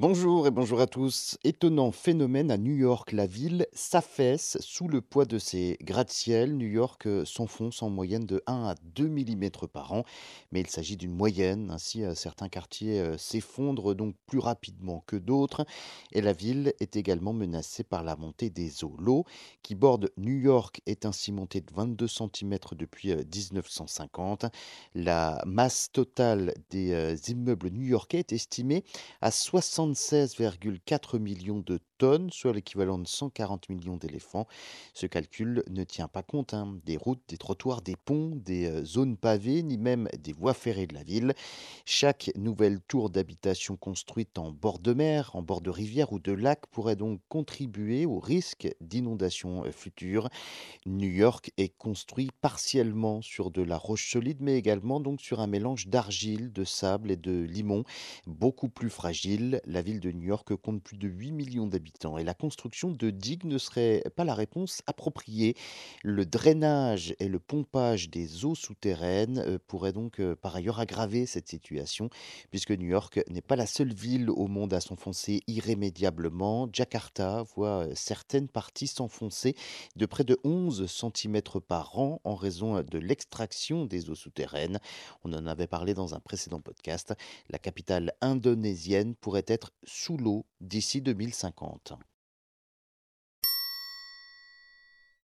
Bonjour et bonjour à tous. Étonnant phénomène à New York, la ville s'affaisse sous le poids de ses gratte-ciel. New York euh, s'enfonce en moyenne de 1 à 2 millimètres par an, mais il s'agit d'une moyenne. Ainsi, euh, certains quartiers euh, s'effondrent donc plus rapidement que d'autres. Et la ville est également menacée par la montée des eaux. L'eau qui borde New York est ainsi montée de 22 centimètres depuis 1950. La masse totale des immeubles new-yorkais est estimée à 60 76,4 millions de tonnes, soit l'équivalent de 140 millions d'éléphants. Ce calcul ne tient pas compte hein, des routes, des trottoirs, des ponts, des euh, zones pavées, ni même des voies ferrées de la ville. Chaque nouvelle tour d'habitation construite en bord de mer, en bord de rivière ou de lac pourrait donc contribuer au risque d'inondation euh, future. New York est construit partiellement sur de la roche solide, mais également donc sur un mélange d'argile, de sable et de limon, beaucoup plus fragile. La ville de New York compte plus de 8 millions d'habitants et la construction de digues ne serait pas la réponse appropriée. Le drainage et le pompage des eaux souterraines euh, pourraient donc euh, par ailleurs aggraver cette situation, puisque New York n'est pas la seule ville au monde à s'enfoncer irrémédiablement. Jakarta voit euh, certaines parties s'enfoncer de près de 11 cm par an en raison de l'extraction des eaux souterraines. On en avait parlé dans un précédent podcast. La capitale indonésienne pourrait être sous l'eau d'ici 2050.